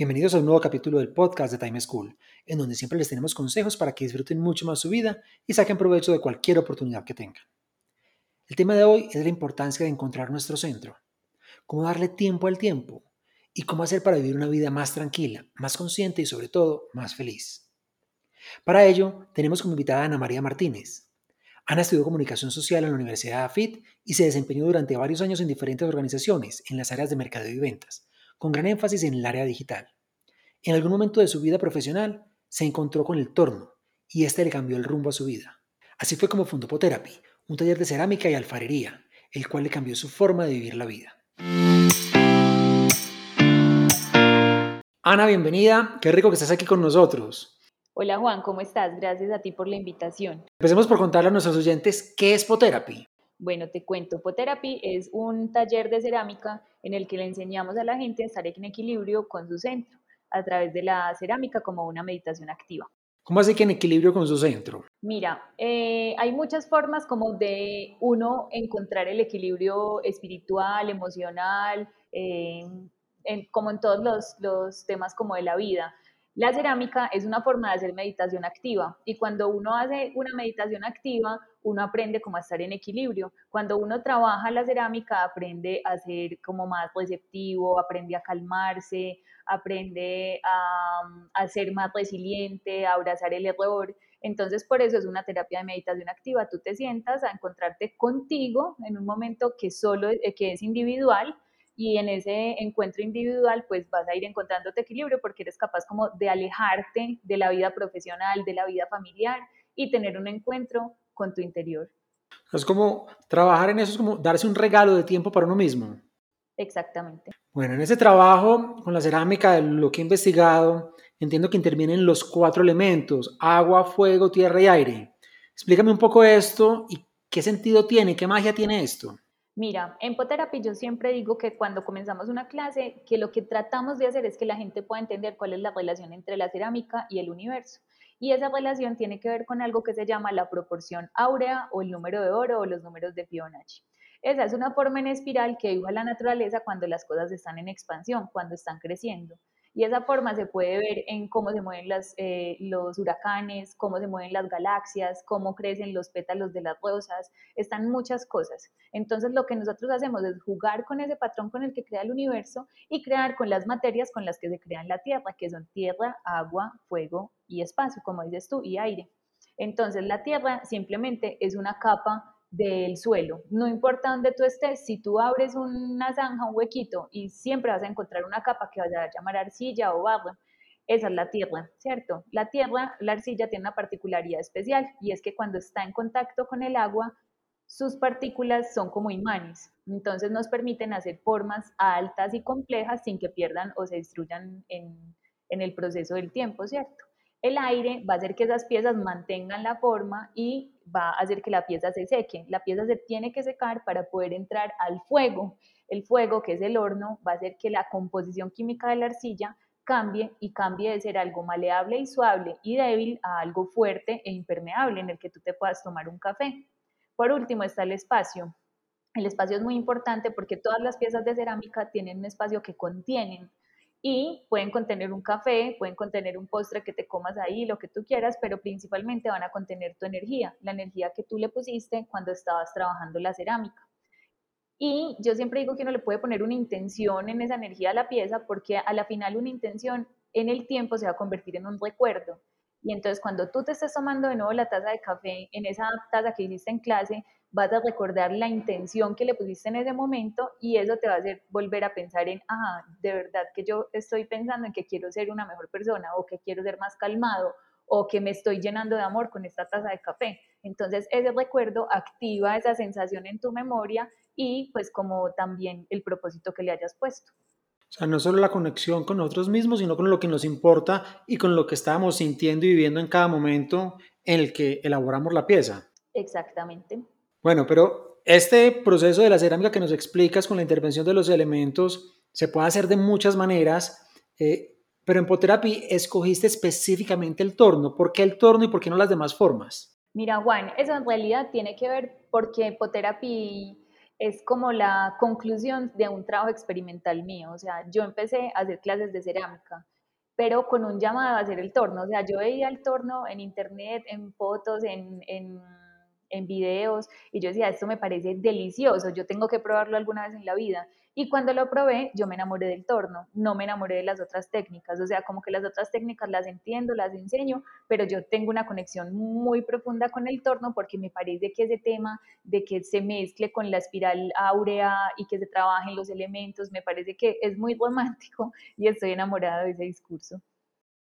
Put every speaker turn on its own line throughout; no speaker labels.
Bienvenidos a un nuevo capítulo del podcast de Time School, en donde siempre les tenemos consejos para que disfruten mucho más su vida y saquen provecho de cualquier oportunidad que tengan. El tema de hoy es la importancia de encontrar nuestro centro, cómo darle tiempo al tiempo y cómo hacer para vivir una vida más tranquila, más consciente y sobre todo más feliz. Para ello, tenemos como invitada a Ana María Martínez. Ana estudió comunicación social en la Universidad de AFIT y se desempeñó durante varios años en diferentes organizaciones en las áreas de mercado y ventas con gran énfasis en el área digital. En algún momento de su vida profesional se encontró con el torno y este le cambió el rumbo a su vida. Así fue como fundó Potherapy, un taller de cerámica y alfarería, el cual le cambió su forma de vivir la vida. Ana, bienvenida. Qué rico que estás aquí con nosotros.
Hola Juan, ¿cómo estás? Gracias a ti por la invitación.
Empecemos por contarle a nuestros oyentes qué es Potherapy.
Bueno, te cuento, Potherapy es un taller de cerámica en el que le enseñamos a la gente a estar en equilibrio con su centro a través de la cerámica como una meditación activa.
¿Cómo hace que en equilibrio con su centro?
Mira, eh, hay muchas formas como de uno encontrar el equilibrio espiritual, emocional, eh, como en todos los, los temas como de la vida. La cerámica es una forma de hacer meditación activa y cuando uno hace una meditación activa, uno aprende como a estar en equilibrio. Cuando uno trabaja la cerámica, aprende a ser como más receptivo, aprende a calmarse, aprende a, a ser más resiliente, a abrazar el error. Entonces, por eso es una terapia de meditación activa. Tú te sientas a encontrarte contigo en un momento que solo que es individual y en ese encuentro individual pues vas a ir encontrándote equilibrio porque eres capaz como de alejarte de la vida profesional, de la vida familiar y tener un encuentro con tu interior.
Es como trabajar en eso, es como darse un regalo de tiempo para uno mismo.
Exactamente.
Bueno, en ese trabajo con la cerámica, lo que he investigado, entiendo que intervienen los cuatro elementos, agua, fuego, tierra y aire. Explícame un poco esto y qué sentido tiene, qué magia tiene esto.
Mira, en Potherapy yo siempre digo que cuando comenzamos una clase, que lo que tratamos de hacer es que la gente pueda entender cuál es la relación entre la cerámica y el universo. Y esa relación tiene que ver con algo que se llama la proporción áurea o el número de oro o los números de Fibonacci. Esa es una forma en espiral que dibuja la naturaleza cuando las cosas están en expansión, cuando están creciendo. Y esa forma se puede ver en cómo se mueven eh, los huracanes, cómo se mueven las galaxias, cómo crecen los pétalos de las rosas, están muchas cosas. Entonces lo que nosotros hacemos es jugar con ese patrón con el que crea el universo y crear con las materias con las que se crea la Tierra, que son tierra, agua, fuego y espacio, como dices tú, y aire. Entonces la Tierra simplemente es una capa del suelo. No importa dónde tú estés, si tú abres una zanja, un huequito, y siempre vas a encontrar una capa que vas a llamar arcilla o barro, esa es la tierra, ¿cierto? La tierra, la arcilla tiene una particularidad especial y es que cuando está en contacto con el agua, sus partículas son como imanes, entonces nos permiten hacer formas altas y complejas sin que pierdan o se destruyan en, en el proceso del tiempo, ¿cierto? El aire va a hacer que esas piezas mantengan la forma y va a hacer que la pieza se seque. La pieza se tiene que secar para poder entrar al fuego. El fuego, que es el horno, va a hacer que la composición química de la arcilla cambie y cambie de ser algo maleable y suave y débil a algo fuerte e impermeable en el que tú te puedas tomar un café. Por último está el espacio. El espacio es muy importante porque todas las piezas de cerámica tienen un espacio que contienen y pueden contener un café, pueden contener un postre que te comas ahí, lo que tú quieras, pero principalmente van a contener tu energía, la energía que tú le pusiste cuando estabas trabajando la cerámica. Y yo siempre digo que uno le puede poner una intención en esa energía a la pieza porque a la final una intención en el tiempo se va a convertir en un recuerdo. Y entonces cuando tú te estés tomando de nuevo la taza de café en esa taza que hiciste en clase, vas a recordar la intención que le pusiste en ese momento y eso te va a hacer volver a pensar en, ajá, de verdad que yo estoy pensando en que quiero ser una mejor persona o que quiero ser más calmado o que me estoy llenando de amor con esta taza de café. Entonces ese recuerdo activa esa sensación en tu memoria y pues como también el propósito que le hayas puesto.
O sea, no solo la conexión con nosotros mismos, sino con lo que nos importa y con lo que estábamos sintiendo y viviendo en cada momento en el que elaboramos la pieza.
Exactamente.
Bueno, pero este proceso de la cerámica que nos explicas con la intervención de los elementos se puede hacer de muchas maneras, eh, pero en Poterapi escogiste específicamente el torno. ¿Por qué el torno y por qué no las demás formas?
Mira, Juan, eso en realidad tiene que ver porque Poterapi es como la conclusión de un trabajo experimental mío. O sea, yo empecé a hacer clases de cerámica, pero con un llamado a hacer el torno. O sea, yo veía el torno en internet, en fotos, en, en, en videos, y yo decía, esto me parece delicioso, yo tengo que probarlo alguna vez en la vida. Y cuando lo probé, yo me enamoré del torno, no me enamoré de las otras técnicas. O sea, como que las otras técnicas las entiendo, las enseño, pero yo tengo una conexión muy profunda con el torno porque me parece que ese tema de que se mezcle con la espiral áurea y que se trabajen los elementos, me parece que es muy romántico y estoy enamorada de ese discurso.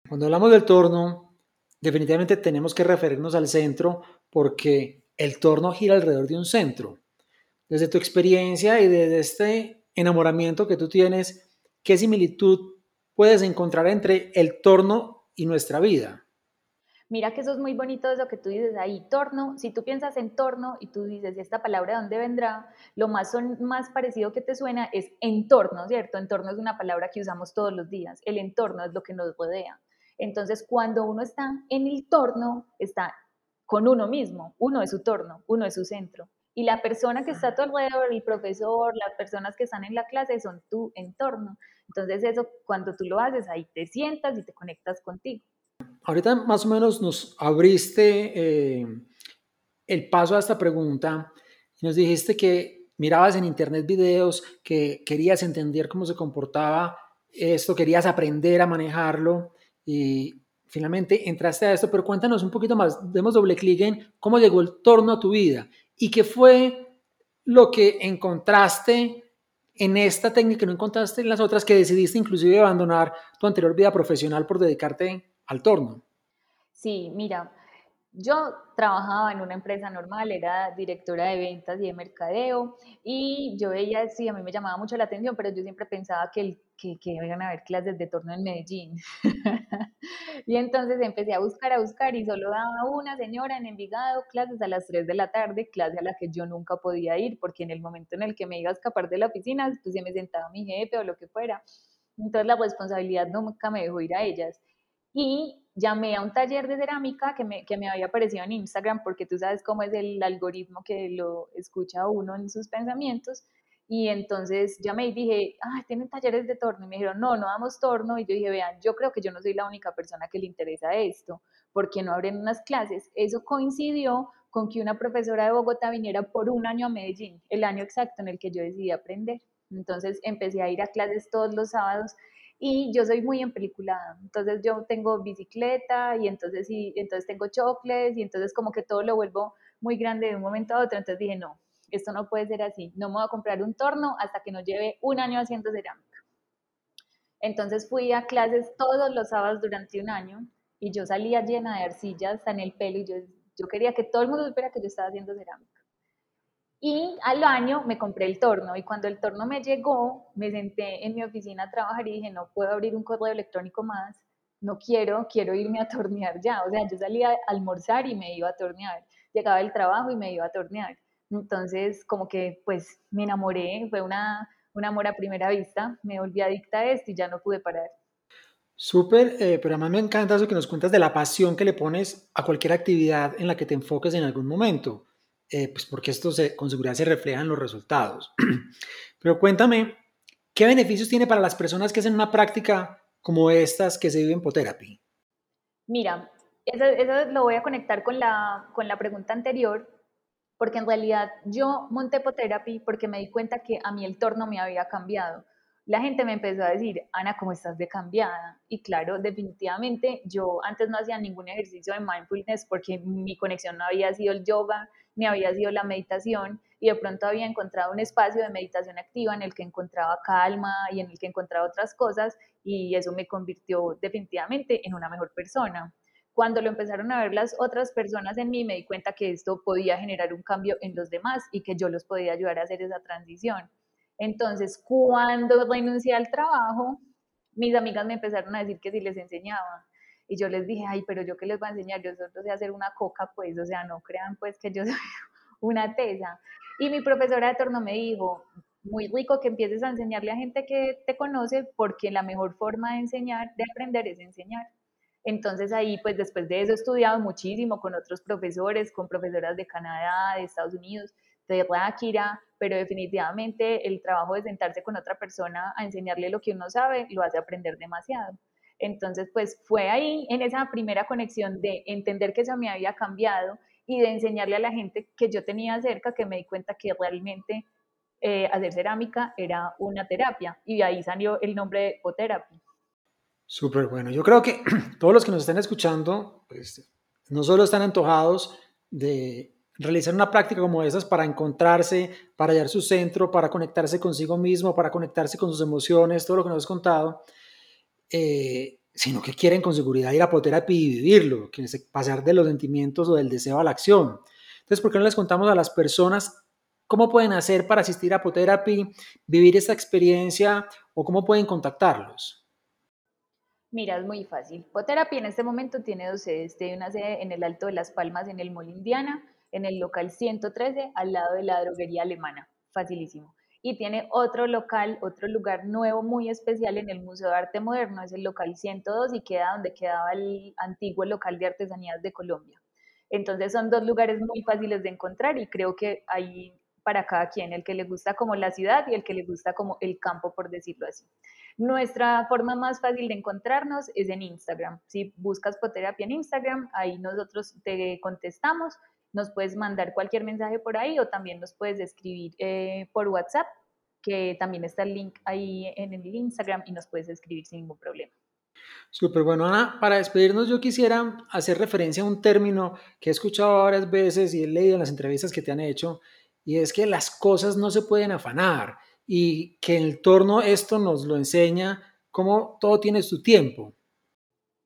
Cuando hablamos del torno, definitivamente tenemos que referirnos al centro porque el torno gira alrededor de un centro. Desde tu experiencia y desde este enamoramiento que tú tienes, ¿qué similitud puedes encontrar entre el torno y nuestra vida?
Mira que eso es muy bonito eso que tú dices ahí, torno, si tú piensas en torno y tú dices, esta palabra de dónde vendrá? Lo más, son, más parecido que te suena es entorno, ¿cierto? Entorno es una palabra que usamos todos los días, el entorno es lo que nos rodea. Entonces, cuando uno está en el torno, está con uno mismo, uno es su torno, uno es su centro. Y la persona que está a tu alrededor, el profesor, las personas que están en la clase son tu entorno. Entonces eso, cuando tú lo haces, ahí te sientas y te conectas contigo.
Ahorita más o menos nos abriste eh, el paso a esta pregunta y nos dijiste que mirabas en internet videos, que querías entender cómo se comportaba esto, querías aprender a manejarlo y finalmente entraste a esto, pero cuéntanos un poquito más, demos doble clic en cómo llegó el torno a tu vida ¿Y qué fue lo que encontraste en esta técnica que no encontraste en las otras que decidiste inclusive abandonar tu anterior vida profesional por dedicarte al torno?
Sí, mira, yo trabajaba en una empresa normal, era directora de ventas y de mercadeo, y yo veía y a mí me llamaba mucho la atención, pero yo siempre pensaba que, el, que, que iban a haber clases de torno en Medellín. y entonces empecé a buscar, a buscar, y solo daba una señora en Envigado clases a las 3 de la tarde, clase a la que yo nunca podía ir, porque en el momento en el que me iba a escapar de la oficina, pues se me sentaba mi jefe o lo que fuera. Entonces la responsabilidad nunca me dejó ir a ellas. Y llamé a un taller de cerámica que me, que me había aparecido en Instagram, porque tú sabes cómo es el algoritmo que lo escucha uno en sus pensamientos. Y entonces llamé y dije, ah, ¿tienen talleres de torno? Y me dijeron, no, no damos torno. Y yo dije, vean, yo creo que yo no soy la única persona que le interesa esto, porque no abren unas clases. Eso coincidió con que una profesora de Bogotá viniera por un año a Medellín, el año exacto en el que yo decidí aprender. Entonces empecé a ir a clases todos los sábados y yo soy muy empeliculada, entonces yo tengo bicicleta y entonces, y, entonces tengo chocles y entonces como que todo lo vuelvo muy grande de un momento a otro, entonces dije, no, esto no puede ser así, no me voy a comprar un torno hasta que no lleve un año haciendo cerámica. Entonces fui a clases todos los sábados durante un año y yo salía llena de arcillas en el pelo y yo, quería que todo el mundo supiera que yo estaba haciendo cerámica. Y al año me compré el torno y cuando el torno me llegó, me senté en mi oficina a trabajar y dije, no puedo abrir un correo electrónico más, no quiero, quiero irme a tornear ya. O sea, yo salía a almorzar y me iba a tornear, llegaba del trabajo y me iba a tornear. Entonces, como que pues me enamoré, fue una, un amor a primera vista, me volví adicta a esto y ya no pude parar.
Súper, eh, pero además me encanta eso que nos cuentas de la pasión que le pones a cualquier actividad en la que te enfoques en algún momento. Eh, pues porque esto se, con seguridad se refleja en los resultados. Pero cuéntame, ¿qué beneficios tiene para las personas que hacen una práctica como estas que se viven en Potherapy?
Mira, eso, eso, lo voy a conectar con la, con la pregunta anterior, porque en realidad yo monté Potherapy porque me di cuenta que a mí el torno me había cambiado la gente me empezó a decir, Ana, ¿cómo estás de cambiada? Y claro, definitivamente yo antes no hacía ningún ejercicio de mindfulness porque mi conexión no había sido el yoga, ni había sido la meditación, y de pronto había encontrado un espacio de meditación activa en el que encontraba calma y en el que encontraba otras cosas, y eso me convirtió definitivamente en una mejor persona. Cuando lo empezaron a ver las otras personas en mí, me di cuenta que esto podía generar un cambio en los demás y que yo los podía ayudar a hacer esa transición. Entonces, cuando renuncié al trabajo, mis amigas me empezaron a decir que si les enseñaba. Y yo les dije, ay, pero yo qué les voy a enseñar, yo solo sé hacer una coca, pues, o sea, no crean pues que yo soy una tesa. Y mi profesora de torno me dijo, muy rico que empieces a enseñarle a gente que te conoce, porque la mejor forma de enseñar, de aprender, es enseñar. Entonces ahí, pues después de eso he estudiado muchísimo con otros profesores, con profesoras de Canadá, de Estados Unidos, de Ráquira, pero definitivamente el trabajo de sentarse con otra persona a enseñarle lo que uno sabe lo hace aprender demasiado. Entonces, pues fue ahí en esa primera conexión de entender que eso me había cambiado y de enseñarle a la gente que yo tenía cerca que me di cuenta que realmente eh, hacer cerámica era una terapia y de ahí salió el nombre de Poterapia.
Súper bueno. Yo creo que todos los que nos están escuchando, pues no solo están antojados de realizar una práctica como esas para encontrarse, para hallar su centro, para conectarse consigo mismo, para conectarse con sus emociones, todo lo que nos has contado, eh, sino que quieren con seguridad ir a Poterapia y vivirlo, que pasar de los sentimientos o del deseo a la acción. Entonces, ¿por qué no les contamos a las personas cómo pueden hacer para asistir a Poterapia, vivir esta experiencia o cómo pueden contactarlos?
Mira, es muy fácil. Poterapia en este momento tiene dos sedes. Tiene una sede en el Alto de las Palmas, en el Molindiana, en el local 113, al lado de la droguería alemana. Facilísimo. Y tiene otro local, otro lugar nuevo muy especial en el Museo de Arte Moderno, es el local 102 y queda donde quedaba el antiguo local de artesanías de Colombia. Entonces son dos lugares muy fáciles de encontrar y creo que hay para cada quien, el que le gusta como la ciudad y el que le gusta como el campo, por decirlo así. Nuestra forma más fácil de encontrarnos es en Instagram. Si buscas Poterapia en Instagram, ahí nosotros te contestamos nos puedes mandar cualquier mensaje por ahí o también nos puedes escribir eh, por WhatsApp, que también está el link ahí en el Instagram y nos puedes escribir sin ningún problema.
Súper bueno, Ana. Para despedirnos, yo quisiera hacer referencia a un término que he escuchado varias veces y he leído en las entrevistas que te han hecho, y es que las cosas no se pueden afanar y que el torno esto nos lo enseña cómo todo tiene su tiempo.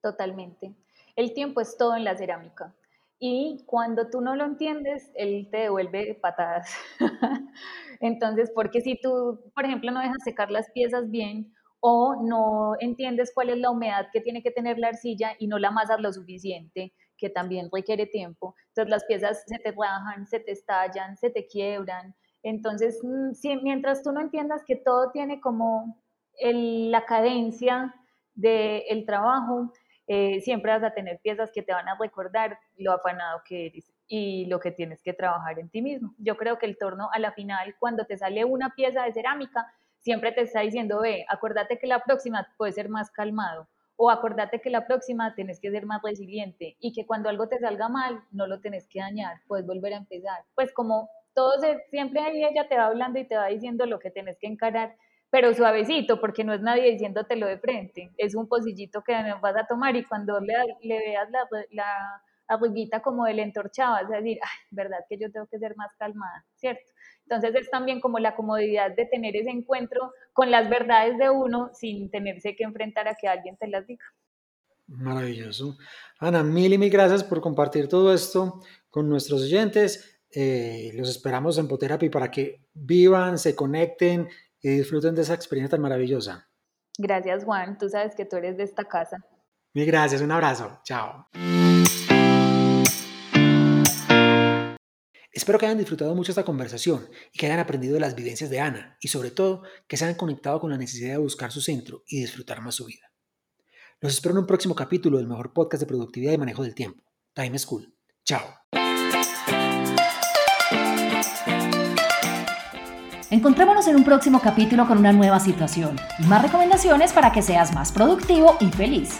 Totalmente. El tiempo es todo en la cerámica y cuando tú no lo entiendes, él te devuelve patadas. Entonces, porque si tú, por ejemplo, no dejas secar las piezas bien o no entiendes cuál es la humedad que tiene que tener la arcilla y no la amasas lo suficiente, que también requiere tiempo, entonces las piezas se te rajan, se te estallan, se te quiebran. Entonces, mm, mientras tú no entiendas que todo tiene como la cadencia del trabajo, eh, siempre vas a tener piezas que te van a recordar lo afanado que eres y lo que tienes que trabajar en ti mismo. Yo creo que el torno a la final, cuando te sale una pieza de cerámica, siempre te está diciendo, ve, acuérdate que la próxima puede ser más calmado o acuérdate que la próxima tienes que ser más resiliente y que cuando algo te salga mal, no lo tienes que dañar, puedes volver a empezar. Pues como todo, siempre ahí ella te va hablando y te va diciendo lo que tienes que encarar pero suavecito, porque no es nadie diciéndotelo de frente, es un pocillito que vas a tomar y cuando le, le veas la arruguita como del entorchado, a decir, ay, verdad que yo tengo que ser más calmada, ¿cierto? Entonces es también como la comodidad de tener ese encuentro con las verdades de uno sin tenerse que enfrentar a que alguien te las diga.
Maravilloso. Ana, mil y mil gracias por compartir todo esto con nuestros oyentes. Eh, los esperamos en Poterapi para que vivan, se conecten y disfruten de esa experiencia tan maravillosa.
Gracias, Juan. Tú sabes que tú eres de esta casa.
Mil gracias. Un abrazo. Chao. Espero que hayan disfrutado mucho esta conversación y que hayan aprendido de las vivencias de Ana y sobre todo que se hayan conectado con la necesidad de buscar su centro y disfrutar más su vida. Los espero en un próximo capítulo del mejor podcast de productividad y manejo del tiempo, Time School. Chao.
Encontrémonos en un próximo capítulo con una nueva situación y más recomendaciones para que seas más productivo y feliz.